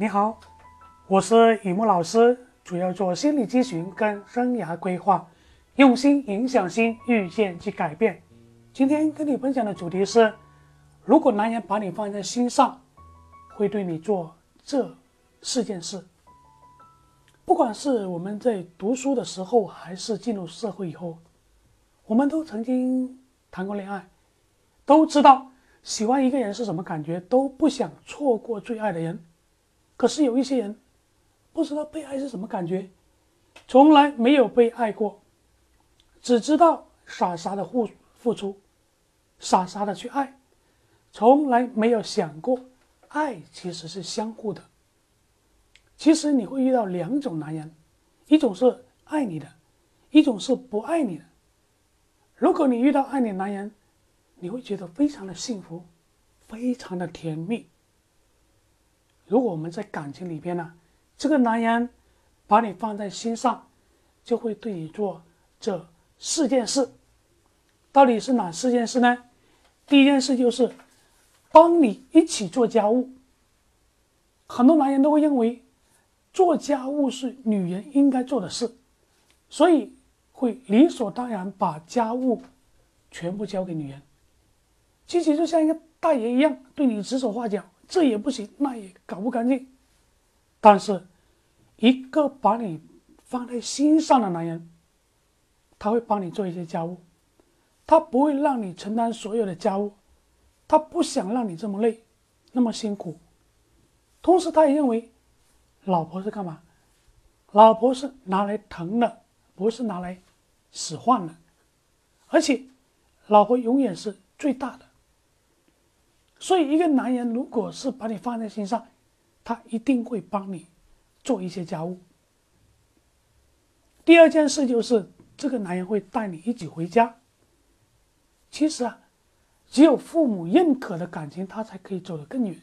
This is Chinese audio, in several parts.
你好，我是雨木老师，主要做心理咨询跟生涯规划，用心影响心，遇见即改变。今天跟你分享的主题是：如果男人把你放在心上，会对你做这四件事。不管是我们在读书的时候，还是进入社会以后，我们都曾经谈过恋爱，都知道喜欢一个人是什么感觉，都不想错过最爱的人。可是有一些人不知道被爱是什么感觉，从来没有被爱过，只知道傻傻的付付出，傻傻的去爱，从来没有想过爱其实是相互的。其实你会遇到两种男人，一种是爱你的，一种是不爱你的。如果你遇到爱你的男人，你会觉得非常的幸福，非常的甜蜜。如果我们在感情里边呢，这个男人把你放在心上，就会对你做这四件事。到底是哪四件事呢？第一件事就是帮你一起做家务。很多男人都会认为做家务是女人应该做的事，所以会理所当然把家务全部交给女人，其实就像一个大爷一样对你指手画脚。这也不行，那也搞不干净。但是，一个把你放在心上的男人，他会帮你做一些家务，他不会让你承担所有的家务，他不想让你这么累，那么辛苦。同时，他也认为，老婆是干嘛？老婆是拿来疼的，不是拿来使唤的。而且，老婆永远是最大的。所以，一个男人如果是把你放在心上，他一定会帮你做一些家务。第二件事就是，这个男人会带你一起回家。其实啊，只有父母认可的感情，他才可以走得更远，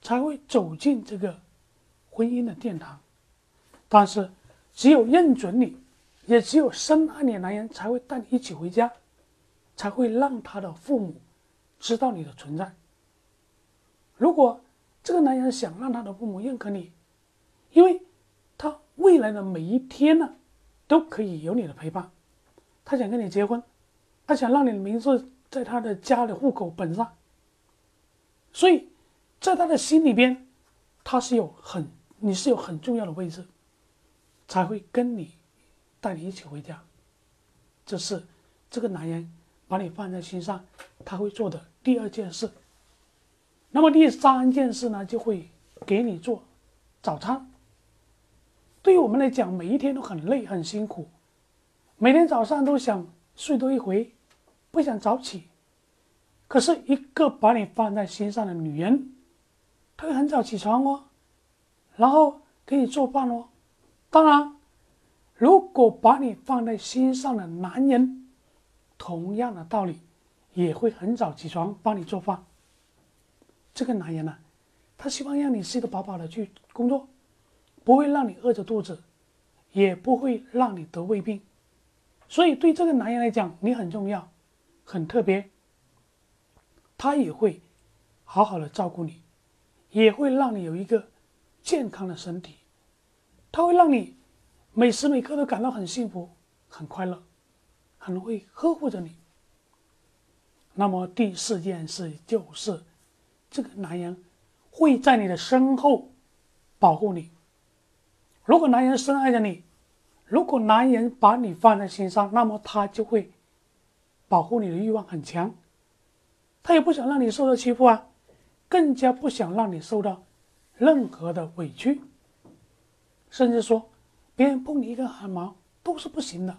才会走进这个婚姻的殿堂。但是，只有认准你，也只有深爱你的男人，才会带你一起回家，才会让他的父母知道你的存在。如果这个男人想让他的父母认可你，因为他未来的每一天呢，都可以有你的陪伴，他想跟你结婚，他想让你的名字在他的家里户口本上，所以在他的心里边，他是有很你是有很重要的位置，才会跟你带你一起回家，这是这个男人把你放在心上，他会做的第二件事。那么第三件事呢，就会给你做早餐。对于我们来讲，每一天都很累很辛苦，每天早上都想睡多一回，不想早起。可是，一个把你放在心上的女人，她会很早起床哦，然后给你做饭哦。当然，如果把你放在心上的男人，同样的道理，也会很早起床帮你做饭。这个男人呢，他希望让你吃得饱饱的去工作，不会让你饿着肚子，也不会让你得胃病。所以对这个男人来讲，你很重要，很特别。他也会好好的照顾你，也会让你有一个健康的身体。他会让你每时每刻都感到很幸福、很快乐，很会呵护着你。那么第四件事就是。这个男人会在你的身后保护你。如果男人深爱着你，如果男人把你放在心上，那么他就会保护你的欲望很强。他也不想让你受到欺负啊，更加不想让你受到任何的委屈。甚至说，别人碰你一根汗毛都是不行的，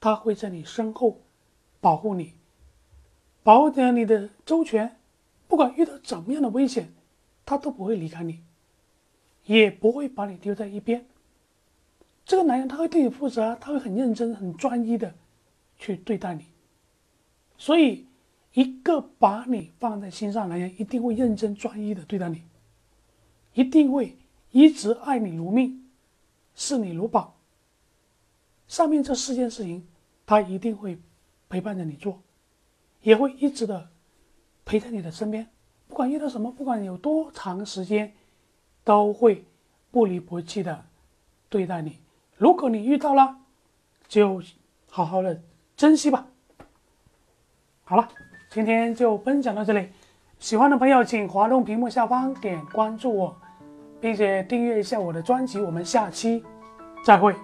他会在你身后保护你，保护着你的周全。不管遇到怎么样的危险，他都不会离开你，也不会把你丢在一边。这个男人他会对你负责，他会很认真、很专一的去对待你。所以，一个把你放在心上男人，一定会认真专一的对待你，一定会一直爱你如命，视你如宝。上面这四件事情，他一定会陪伴着你做，也会一直的。陪在你的身边，不管遇到什么，不管有多长时间，都会不离不弃的对待你。如果你遇到了，就好好的珍惜吧。好了，今天就分享到这里。喜欢的朋友，请滑动屏幕下方点关注我，并且订阅一下我的专辑。我们下期再会。